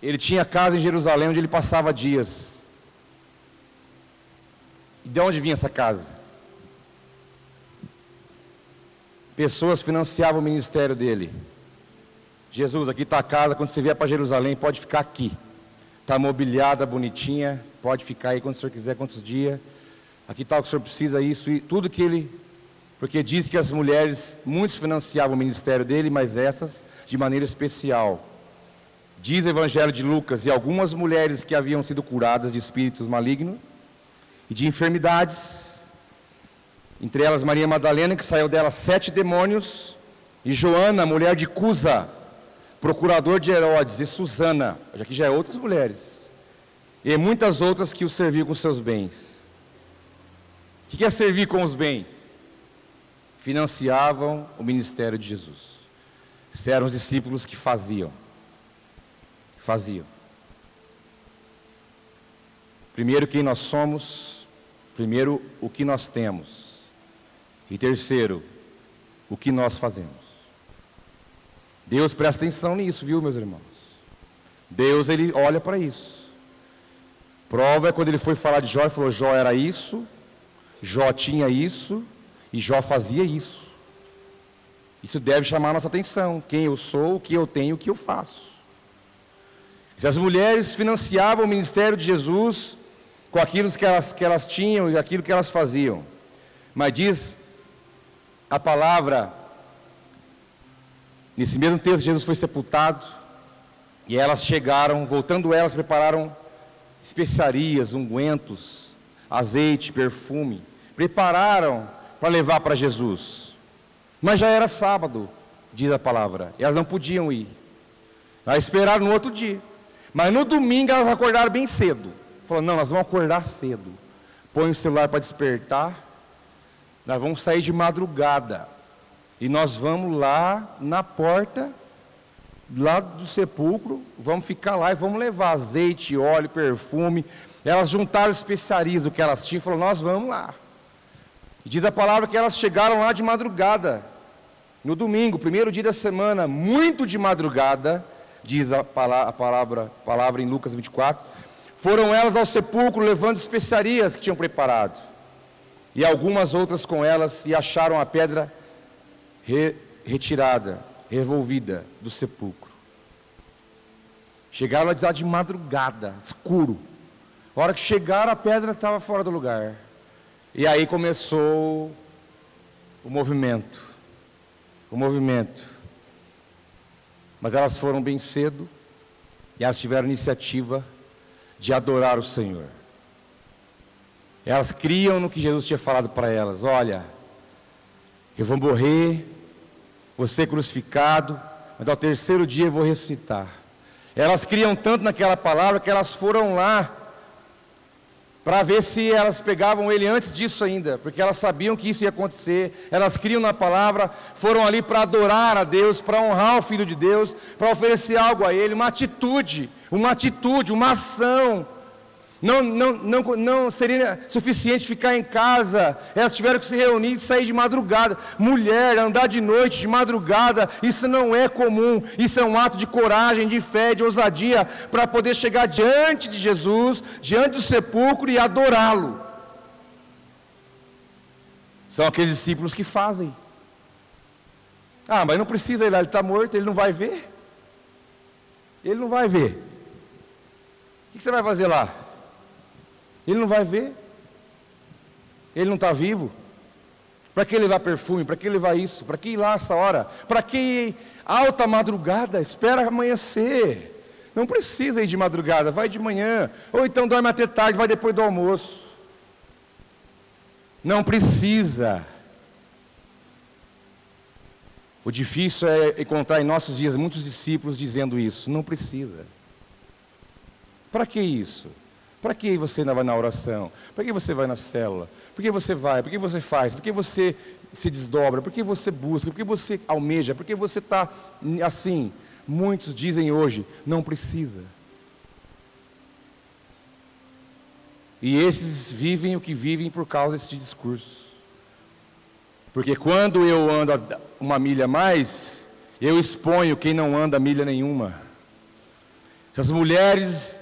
Ele tinha casa em Jerusalém onde ele passava dias. de onde vinha essa casa? Pessoas financiavam o ministério dele. Jesus, aqui está a casa, quando você vier para Jerusalém, pode ficar aqui. Está mobiliada, bonitinha, pode ficar aí quando o senhor quiser, quantos dias. Aqui está o que o senhor precisa, isso e tudo que ele. Porque diz que as mulheres, muitos financiavam o ministério dele, mas essas de maneira especial. Diz o Evangelho de Lucas, e algumas mulheres que haviam sido curadas de espíritos malignos e de enfermidades, entre elas Maria Madalena, que saiu dela sete demônios, e Joana, mulher de Cusa, procurador de Herodes, e Susana, já que já é outras mulheres, e muitas outras que o serviam com seus bens. O que é servir com os bens? Financiavam o ministério de Jesus. Esses eram os discípulos que faziam. Faziam. Primeiro, quem nós somos. Primeiro, o que nós temos. E terceiro, o que nós fazemos. Deus presta atenção nisso, viu, meus irmãos? Deus, ele olha para isso. Prova é quando ele foi falar de Jó, ele falou: Jó era isso, Jó tinha isso, e Jó fazia isso. Isso deve chamar a nossa atenção. Quem eu sou, o que eu tenho, o que eu faço. Se as mulheres financiavam o ministério de Jesus com aquilo que elas, que elas tinham e aquilo que elas faziam. Mas diz a palavra, nesse mesmo texto, Jesus foi sepultado, e elas chegaram, voltando elas, prepararam especiarias, ungüentos, azeite, perfume, prepararam para levar para Jesus. Mas já era sábado, diz a palavra, e elas não podiam ir. Elas esperaram no outro dia. Mas no domingo elas acordaram bem cedo. Falaram, não, nós vamos acordar cedo. Põe o celular para despertar nós vamos sair de madrugada. E nós vamos lá na porta, lá do sepulcro, vamos ficar lá e vamos levar azeite, óleo, perfume. Elas juntaram especiarias do que elas tinham e falaram, nós vamos lá. E diz a palavra que elas chegaram lá de madrugada, no domingo, primeiro dia da semana, muito de madrugada, diz a palavra, a palavra, palavra em Lucas 24. Foram elas ao sepulcro levando especiarias que tinham preparado e algumas outras com elas, e acharam a pedra re, retirada, revolvida do sepulcro. Chegaram lá de madrugada, escuro. A hora que chegaram, a pedra estava fora do lugar. E aí começou o movimento. O movimento. Mas elas foram bem cedo e elas tiveram iniciativa de adorar o Senhor. Elas criam no que Jesus tinha falado para elas: olha, eu vou morrer, vou ser crucificado, mas ao terceiro dia eu vou ressuscitar. Elas criam tanto naquela palavra que elas foram lá para ver se elas pegavam ele antes disso ainda, porque elas sabiam que isso ia acontecer. Elas criam na palavra, foram ali para adorar a Deus, para honrar o Filho de Deus, para oferecer algo a Ele, uma atitude, uma atitude, uma ação. Não, não, não, não seria suficiente ficar em casa. Elas tiveram que se reunir e sair de madrugada. Mulher, andar de noite, de madrugada, isso não é comum. Isso é um ato de coragem, de fé, de ousadia, para poder chegar diante de Jesus, diante do sepulcro e adorá-lo. São aqueles discípulos que fazem. Ah, mas não precisa ir lá, ele está morto, ele não vai ver. Ele não vai ver. O que você vai fazer lá? Ele não vai ver. Ele não está vivo. Para que levar perfume? Para que levar isso? Para que ir lá essa hora? Para que alta madrugada? Espera amanhecer. Não precisa ir de madrugada, vai de manhã. Ou então dorme até tarde, vai depois do almoço. Não precisa. O difícil é encontrar em nossos dias muitos discípulos dizendo isso. Não precisa. Para que isso? Para que você ainda vai na oração? Para que você vai na célula? Por que você vai? Por que você faz? Por que você se desdobra? Por que você busca? Por que você almeja? Por que você está assim? Muitos dizem hoje, não precisa. E esses vivem o que vivem por causa desse discurso. Porque quando eu ando uma milha a mais, eu exponho quem não anda milha nenhuma. Essas mulheres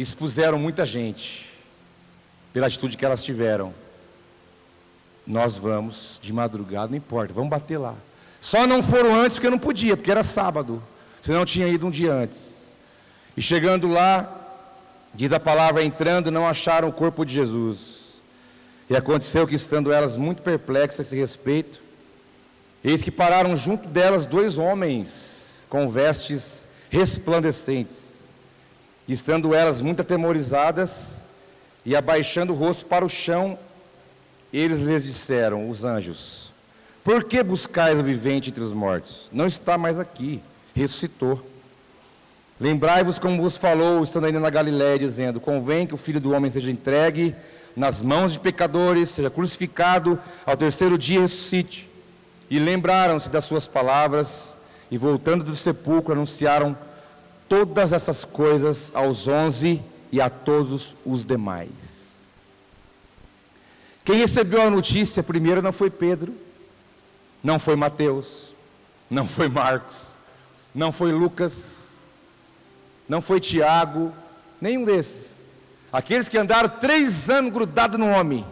expuseram muita gente. pela atitude que elas tiveram. Nós vamos de madrugada, não importa, vamos bater lá. Só não foram antes porque não podia, porque era sábado. Senão tinha ido um dia antes. E chegando lá, diz a palavra, entrando, não acharam o corpo de Jesus. E aconteceu que, estando elas muito perplexas a esse respeito, eis que pararam junto delas dois homens com vestes resplandecentes. Estando elas muito atemorizadas e abaixando o rosto para o chão, eles lhes disseram, os anjos: Por que buscais o vivente entre os mortos? Não está mais aqui, ressuscitou. Lembrai-vos como vos falou, estando ainda na Galiléia, dizendo: Convém que o filho do homem seja entregue nas mãos de pecadores, seja crucificado, ao terceiro dia ressuscite. E lembraram-se das suas palavras, e voltando do sepulcro, anunciaram todas essas coisas aos onze e a todos os demais. Quem recebeu a notícia primeiro não foi Pedro, não foi Mateus, não foi Marcos, não foi Lucas, não foi Tiago, nenhum desses. Aqueles que andaram três anos grudados no homem.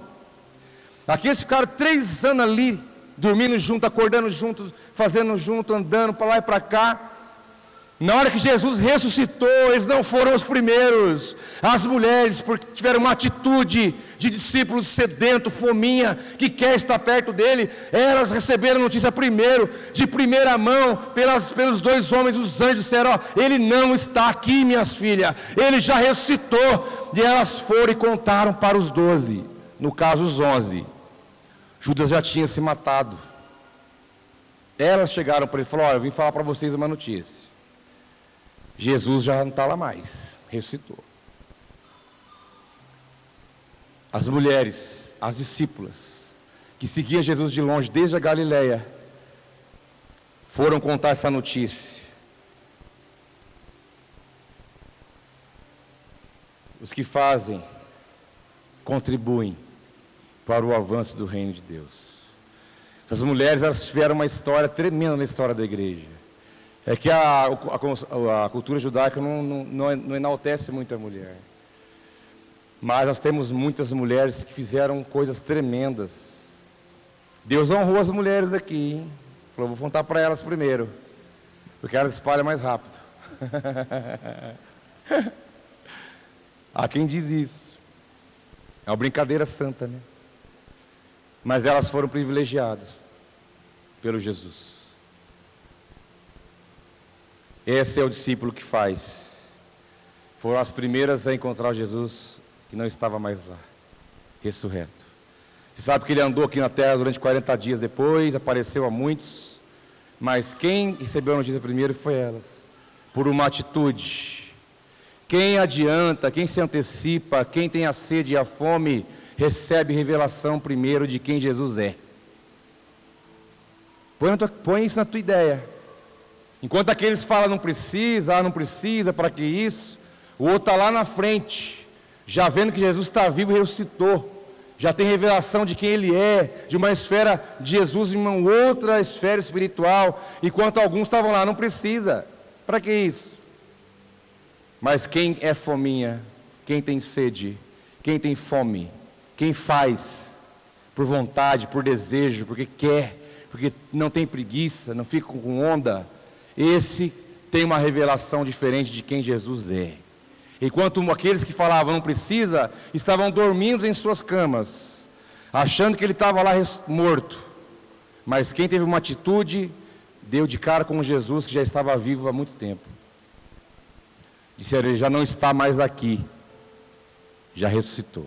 Aqueles que ficaram três anos ali, dormindo junto, acordando junto, fazendo junto, andando para lá e para cá. Na hora que Jesus ressuscitou, eles não foram os primeiros. As mulheres, porque tiveram uma atitude de discípulo sedento, fominha, que quer estar perto dele, elas receberam notícia primeiro, de primeira mão, pelas, pelos dois homens, os anjos disseram: ó, Ele não está aqui, minhas filhas, ele já ressuscitou. E elas foram e contaram para os doze, no caso os onze. Judas já tinha se matado. Elas chegaram para ele e falaram: Olha, eu vim falar para vocês uma notícia. Jesus já não está lá mais, ressuscitou. As mulheres, as discípulas, que seguiam Jesus de longe desde a Galileia, foram contar essa notícia. Os que fazem, contribuem para o avanço do reino de Deus. Essas mulheres, elas tiveram uma história tremenda na história da igreja. É que a, a, a cultura judaica não, não, não enaltece muito a mulher. Mas nós temos muitas mulheres que fizeram coisas tremendas. Deus honrou as mulheres daqui, hein? Falou, vou contar para elas primeiro. Porque elas espalham mais rápido. [laughs] Há quem diz isso. É uma brincadeira santa, né? Mas elas foram privilegiadas pelo Jesus. Esse é o discípulo que faz. Foram as primeiras a encontrar Jesus que não estava mais lá, ressurreto. Você sabe que ele andou aqui na terra durante 40 dias depois, apareceu a muitos, mas quem recebeu a notícia primeiro foi elas, por uma atitude. Quem adianta, quem se antecipa, quem tem a sede e a fome, recebe revelação primeiro de quem Jesus é. Põe, põe isso na tua ideia. Enquanto aqueles falam não precisa, ah, não precisa, para que isso? O outro está lá na frente, já vendo que Jesus está vivo e ressuscitou. Já tem revelação de quem ele é, de uma esfera de Jesus em uma outra esfera espiritual. Enquanto alguns estavam lá, não precisa. Para que isso? Mas quem é fominha, quem tem sede, quem tem fome, quem faz por vontade, por desejo, porque quer, porque não tem preguiça, não fica com onda, esse tem uma revelação diferente de quem Jesus é. Enquanto aqueles que falavam não precisa, estavam dormindo em suas camas, achando que ele estava lá morto. Mas quem teve uma atitude, deu de cara com Jesus que já estava vivo há muito tempo. Disseram, ele já não está mais aqui, já ressuscitou.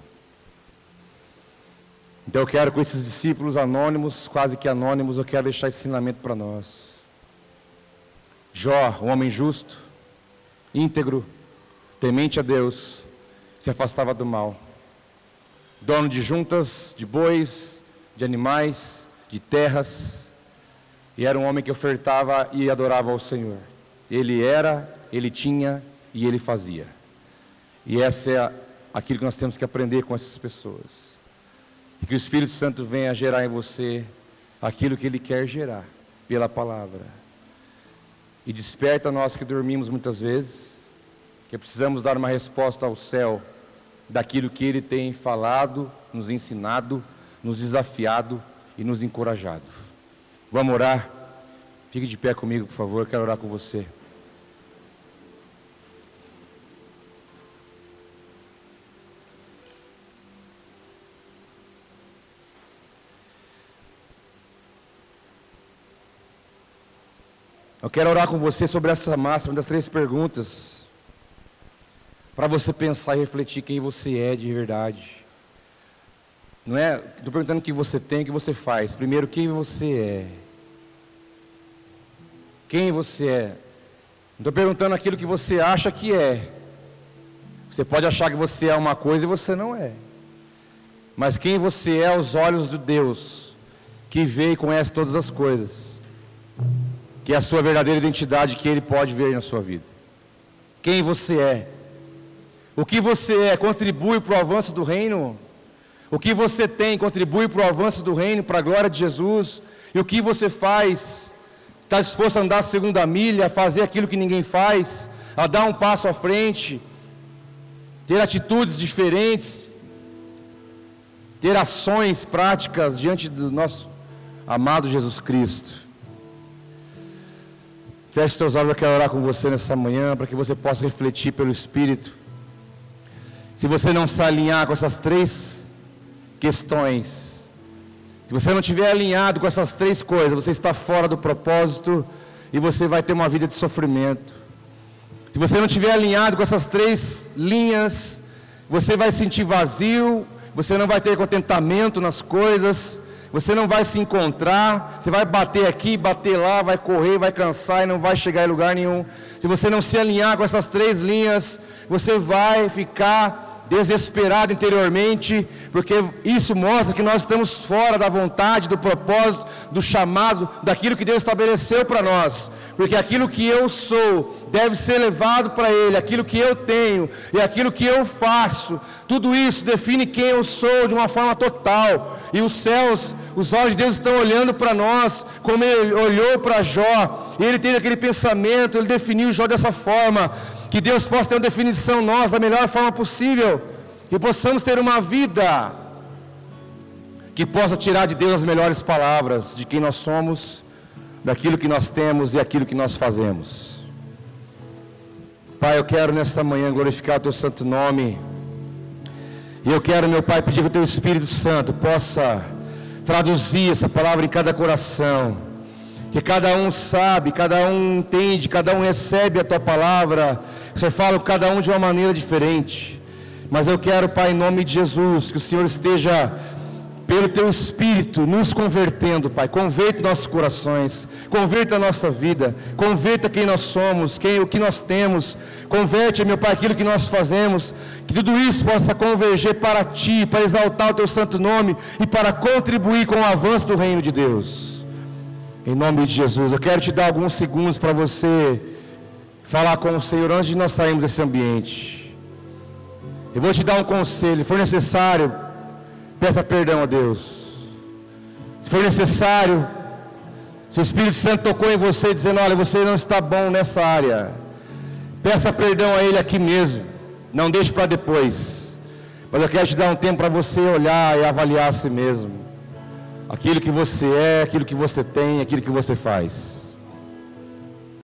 Então eu quero com esses discípulos anônimos, quase que anônimos, eu quero deixar esse ensinamento para nós. Jó, um homem justo, íntegro, temente a Deus, se afastava do mal. Dono de juntas, de bois, de animais, de terras, e era um homem que ofertava e adorava ao Senhor. Ele era, ele tinha e ele fazia. E essa é aquilo que nós temos que aprender com essas pessoas. E que o Espírito Santo venha gerar em você aquilo que ele quer gerar pela palavra e desperta nós que dormimos muitas vezes, que precisamos dar uma resposta ao céu daquilo que Ele tem falado, nos ensinado, nos desafiado e nos encorajado. Vamos orar? Fique de pé comigo, por favor, quero orar com você. Eu quero orar com você sobre essa máxima das três perguntas. Para você pensar e refletir quem você é de verdade. Não é, estou perguntando o que você tem, o que você faz. Primeiro, quem você é. Quem você é. Estou perguntando aquilo que você acha que é. Você pode achar que você é uma coisa e você não é. Mas quem você é aos olhos de Deus, que vê e conhece todas as coisas que é a sua verdadeira identidade que Ele pode ver na sua vida. Quem você é. O que você é contribui para o avanço do reino. O que você tem contribui para o avanço do reino, para a glória de Jesus. E o que você faz, está disposto a andar a segunda milha, a fazer aquilo que ninguém faz, a dar um passo à frente, ter atitudes diferentes, ter ações práticas diante do nosso amado Jesus Cristo. Feche seus olhos, eu quero orar com você nessa manhã, para que você possa refletir pelo Espírito. Se você não se alinhar com essas três questões, se você não estiver alinhado com essas três coisas, você está fora do propósito e você vai ter uma vida de sofrimento. Se você não estiver alinhado com essas três linhas, você vai sentir vazio, você não vai ter contentamento nas coisas, você não vai se encontrar, você vai bater aqui, bater lá, vai correr, vai cansar e não vai chegar em lugar nenhum. Se você não se alinhar com essas três linhas, você vai ficar desesperado interiormente, porque isso mostra que nós estamos fora da vontade, do propósito, do chamado, daquilo que Deus estabeleceu para nós. Porque aquilo que eu sou deve ser levado para Ele, aquilo que eu tenho e aquilo que eu faço, tudo isso define quem eu sou de uma forma total. E os céus os olhos de Deus estão olhando para nós, como ele olhou para Jó, ele teve aquele pensamento, ele definiu Jó dessa forma, que Deus possa ter uma definição nós da melhor forma possível, que possamos ter uma vida que possa tirar de Deus as melhores palavras de quem nós somos, daquilo que nós temos e aquilo que nós fazemos. Pai, eu quero nesta manhã glorificar o teu santo nome. E eu quero, meu Pai, pedir que o teu Espírito Santo possa traduzir essa palavra em cada coração. Que cada um sabe, cada um entende, cada um recebe a tua palavra. Você fala cada um de uma maneira diferente. Mas eu quero, Pai, em nome de Jesus, que o Senhor esteja pelo teu Espírito, nos convertendo, Pai. Converta nossos corações, converta a nossa vida, converta quem nós somos, quem, o que nós temos. Converte, meu Pai, aquilo que nós fazemos. Que tudo isso possa converger para Ti, para exaltar o Teu santo nome e para contribuir com o avanço do reino de Deus. Em nome de Jesus, eu quero te dar alguns segundos para você falar com o Senhor antes de nós sairmos desse ambiente. Eu vou te dar um conselho, se for necessário, Peça perdão a Deus. Se for necessário, se o Espírito Santo tocou em você dizendo, olha, você não está bom nessa área. Peça perdão a Ele aqui mesmo. Não deixe para depois. Mas eu quero te dar um tempo para você olhar e avaliar a si mesmo. Aquilo que você é, aquilo que você tem, aquilo que você faz.